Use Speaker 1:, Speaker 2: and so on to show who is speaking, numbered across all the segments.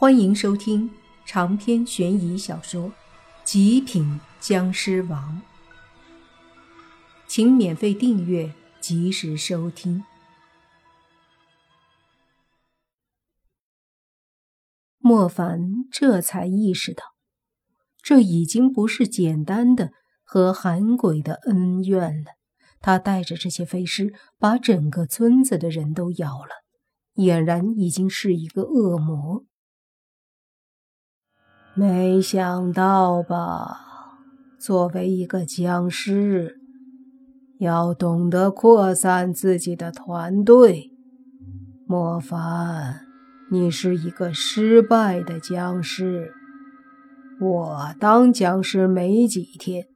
Speaker 1: 欢迎收听长篇悬疑小说《极品僵尸王》，请免费订阅，及时收听。莫凡这才意识到，这已经不是简单的和韩鬼的恩怨了。他带着这些飞尸，把整个村子的人都咬了，俨然已经是一个恶魔。
Speaker 2: 没想到吧？作为一个僵尸，要懂得扩散自己的团队。莫凡，你是一个失败的僵尸。我当僵尸没几天，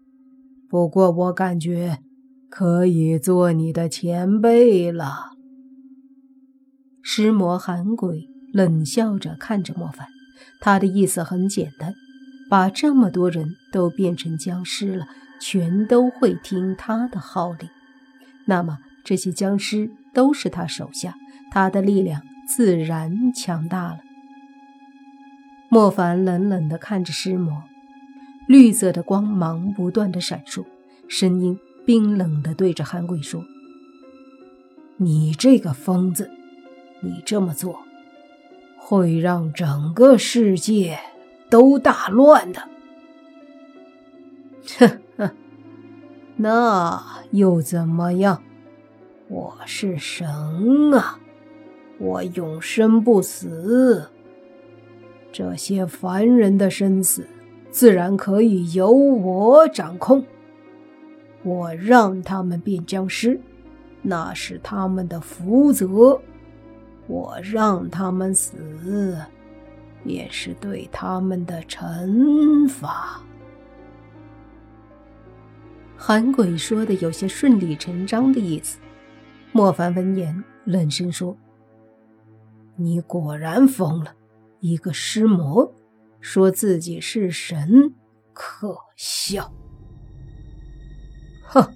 Speaker 2: 不过我感觉可以做你的前辈了。
Speaker 1: 尸魔寒鬼冷笑着看着莫凡。他的意思很简单，把这么多人都变成僵尸了，全都会听他的号令。那么这些僵尸都是他手下，他的力量自然强大了。莫凡冷冷地看着尸魔，绿色的光芒不断的闪烁，声音冰冷地对着韩贵说：“
Speaker 2: 你这个疯子，你这么做。”会让整个世界都大乱的。呵呵，那又怎么样？我是神啊，我永生不死。这些凡人的生死，自然可以由我掌控。我让他们变僵尸，那是他们的福泽。我让他们死，也是对他们的惩罚。
Speaker 1: 韩鬼说的有些顺理成章的意思。莫凡闻言冷声说：“
Speaker 2: 你果然疯了！一个尸魔，说自己是神，可笑！哼，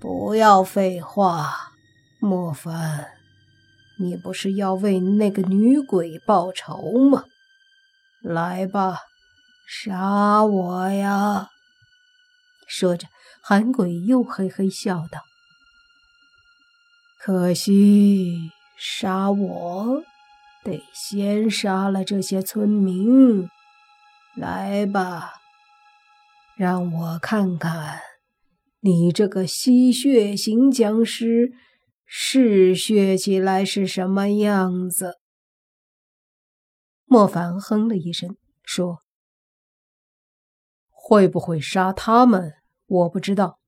Speaker 2: 不要废话，莫凡。”你不是要为那个女鬼报仇吗？来吧，杀我呀！
Speaker 1: 说着，韩鬼又嘿嘿笑道：“
Speaker 2: 可惜，杀我得先杀了这些村民。来吧，让我看看你这个吸血型僵尸。”嗜血起来是什么样子？
Speaker 1: 莫凡哼了一声，说：“
Speaker 2: 会不会杀他们，我不知道，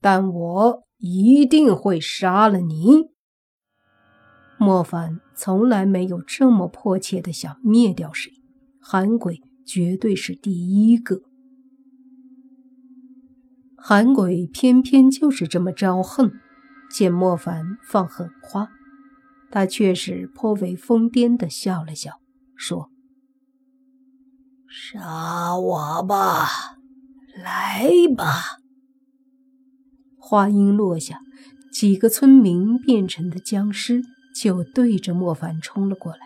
Speaker 2: 但我一定会杀了你。”
Speaker 1: 莫凡从来没有这么迫切的想灭掉谁，韩鬼绝对是第一个。韩鬼偏偏就是这么招横。见莫凡放狠话，他却是颇为疯癫的笑了笑，说：“
Speaker 2: 杀我吧，来吧！”
Speaker 1: 话音落下，几个村民变成的僵尸就对着莫凡冲了过来。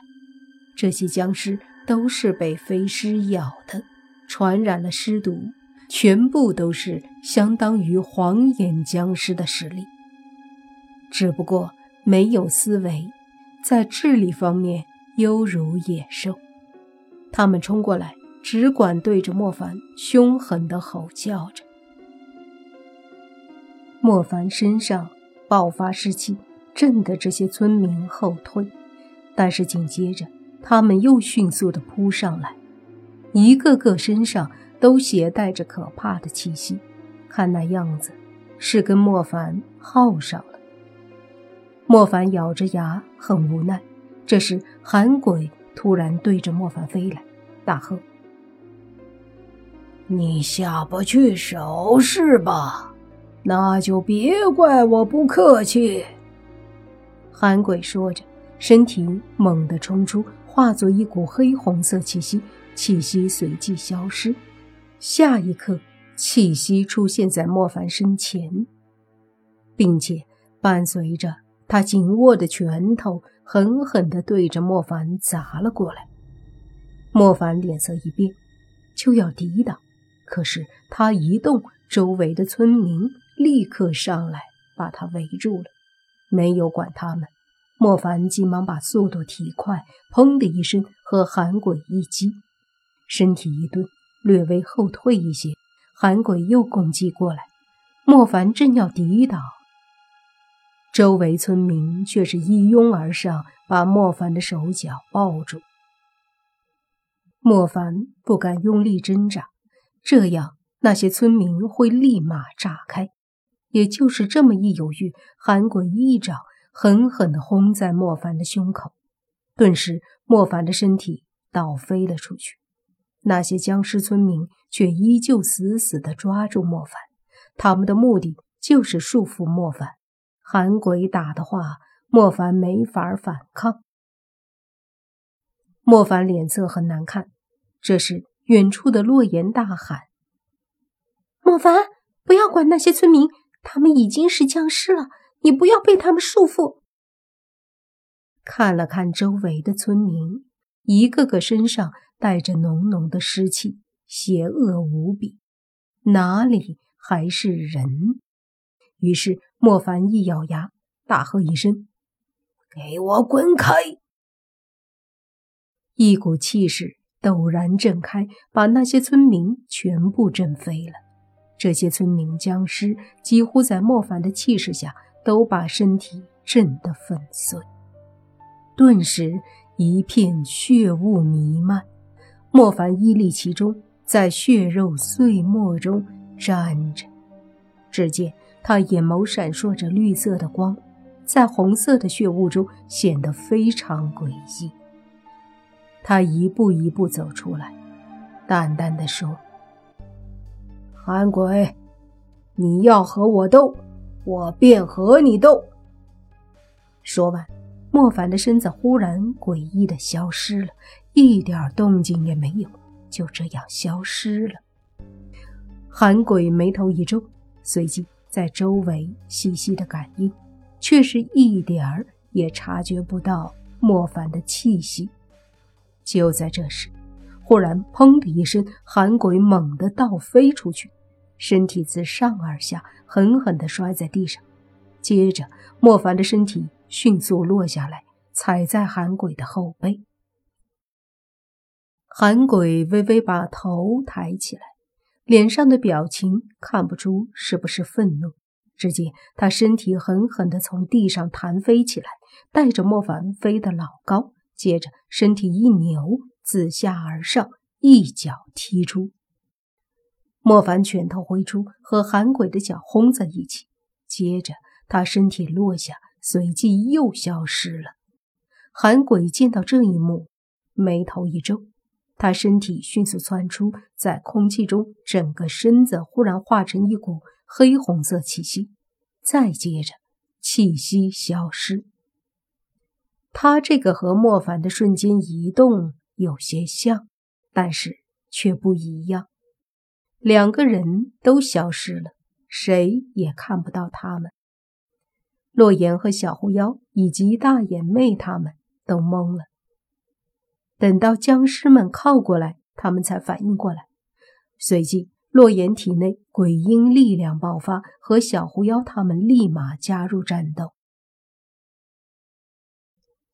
Speaker 1: 这些僵尸都是被飞尸咬的，传染了尸毒，全部都是相当于黄眼僵尸的实力。只不过没有思维，在智力方面犹如野兽。他们冲过来，只管对着莫凡凶狠地吼叫着。莫凡身上爆发士气，震得这些村民后退。但是紧接着，他们又迅速地扑上来，一个个身上都携带着可怕的气息，看那样子，是跟莫凡耗上了。莫凡咬着牙，很无奈。这时，韩鬼突然对着莫凡飞来，大喝：“
Speaker 2: 你下不去手是吧？那就别怪我不客气。”
Speaker 1: 韩鬼说着，身体猛地冲出，化作一股黑红色气息，气息随即消失。下一刻，气息出现在莫凡身前，并且伴随着。他紧握的拳头狠狠地对着莫凡砸了过来，莫凡脸色一变，就要抵挡，可是他一动，周围的村民立刻上来把他围住了。没有管他们，莫凡急忙把速度提快，砰的一声和韩鬼一击，身体一顿，略微后退一些，韩鬼又攻击过来，莫凡正要抵挡，周围村民却是一拥而上，把莫凡的手脚抱住。莫凡不敢用力挣扎，这样那些村民会立马炸开。也就是这么一犹豫，韩鬼一掌狠狠地轰在莫凡的胸口，顿时莫凡的身体倒飞了出去。那些僵尸村民却依旧死死地抓住莫凡，他们的目的就是束缚莫凡。韩鬼打的话，莫凡没法反抗。莫凡脸色很难看。这时，远处的洛言大喊：“
Speaker 3: 莫凡，不要管那些村民！”他们已经是僵尸了，你不要被他们束缚。
Speaker 1: 看了看周围的村民，一个个身上带着浓浓的尸气，邪恶无比，哪里还是人？于是莫凡一咬牙，大喝一声：“
Speaker 2: 给我滚开！”
Speaker 1: 一股气势陡然震开，把那些村民全部震飞了。这些村民僵尸几乎在莫凡的气势下都把身体震得粉碎，顿时一片血雾弥漫。莫凡屹立其中，在血肉碎末中站着。只见他眼眸闪烁着绿色的光，在红色的血雾中显得非常诡异。他一步一步走出来，淡淡的说。
Speaker 2: 韩鬼，你要和我斗，我便和你斗。
Speaker 1: 说完，莫凡的身子忽然诡异的消失了，一点动静也没有，就这样消失了。韩鬼眉头一皱，随即在周围细细的感应，却是一点儿也察觉不到莫凡的气息。就在这时。忽然，砰的一声，韩鬼猛地倒飞出去，身体自上而下狠狠地摔在地上。接着，莫凡的身体迅速落下来，踩在韩鬼的后背。韩鬼微微把头抬起来，脸上的表情看不出是不是愤怒。只见他身体狠狠地从地上弹飞起来，带着莫凡飞得老高，接着身体一扭。自下而上，一脚踢出。莫凡拳头挥出，和韩鬼的脚轰在一起。接着，他身体落下，随即又消失了。韩鬼见到这一幕，眉头一皱，他身体迅速窜出，在空气中，整个身子忽然化成一股黑红色气息。再接着，气息消失。他这个和莫凡的瞬间移动。有些像，但是却不一样。两个人都消失了，谁也看不到他们。洛言和小狐妖以及大眼妹他们都懵了。等到僵尸们靠过来，他们才反应过来。随即，洛言体内鬼婴力量爆发，和小狐妖他们立马加入战斗。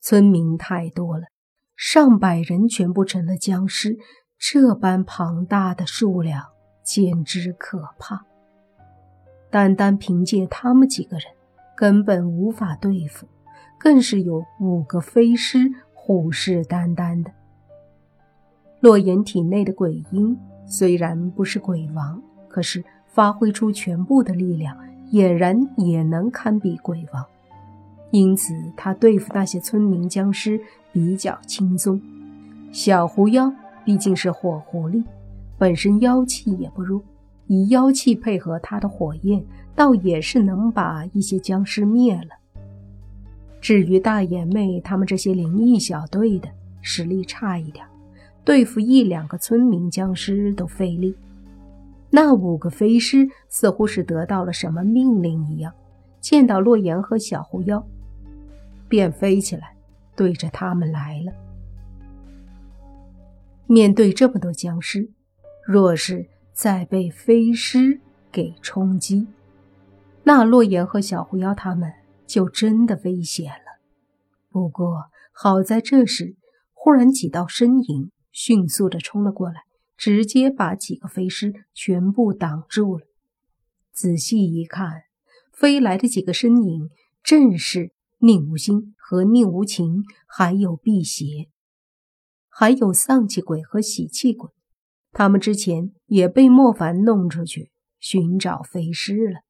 Speaker 1: 村民太多了。上百人全部成了僵尸，这般庞大的数量简直可怕。单单凭借他们几个人，根本无法对付，更是有五个飞尸虎视眈眈的。洛言体内的鬼婴虽然不是鬼王，可是发挥出全部的力量，俨然也能堪比鬼王。因此，他对付那些村民僵尸比较轻松。小狐妖毕竟是火狐狸，本身妖气也不弱，以妖气配合他的火焰，倒也是能把一些僵尸灭了。至于大眼妹他们这些灵异小队的实力差一点，对付一两个村民僵尸都费力。那五个飞尸似乎是得到了什么命令一样，见到洛言和小狐妖。便飞起来，对着他们来了。面对这么多僵尸，若是再被飞尸给冲击，那洛言和小狐妖他们就真的危险了。不过好在这时，忽然几道身影迅速的冲了过来，直接把几个飞尸全部挡住了。仔细一看，飞来的几个身影正是宁无心和宁无情，还有辟邪，还有丧气鬼和喜气鬼。他们之前也被莫凡弄出去寻找飞尸了。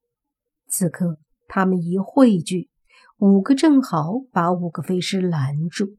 Speaker 1: 此刻他们一汇聚，五个正好把五个飞尸拦住。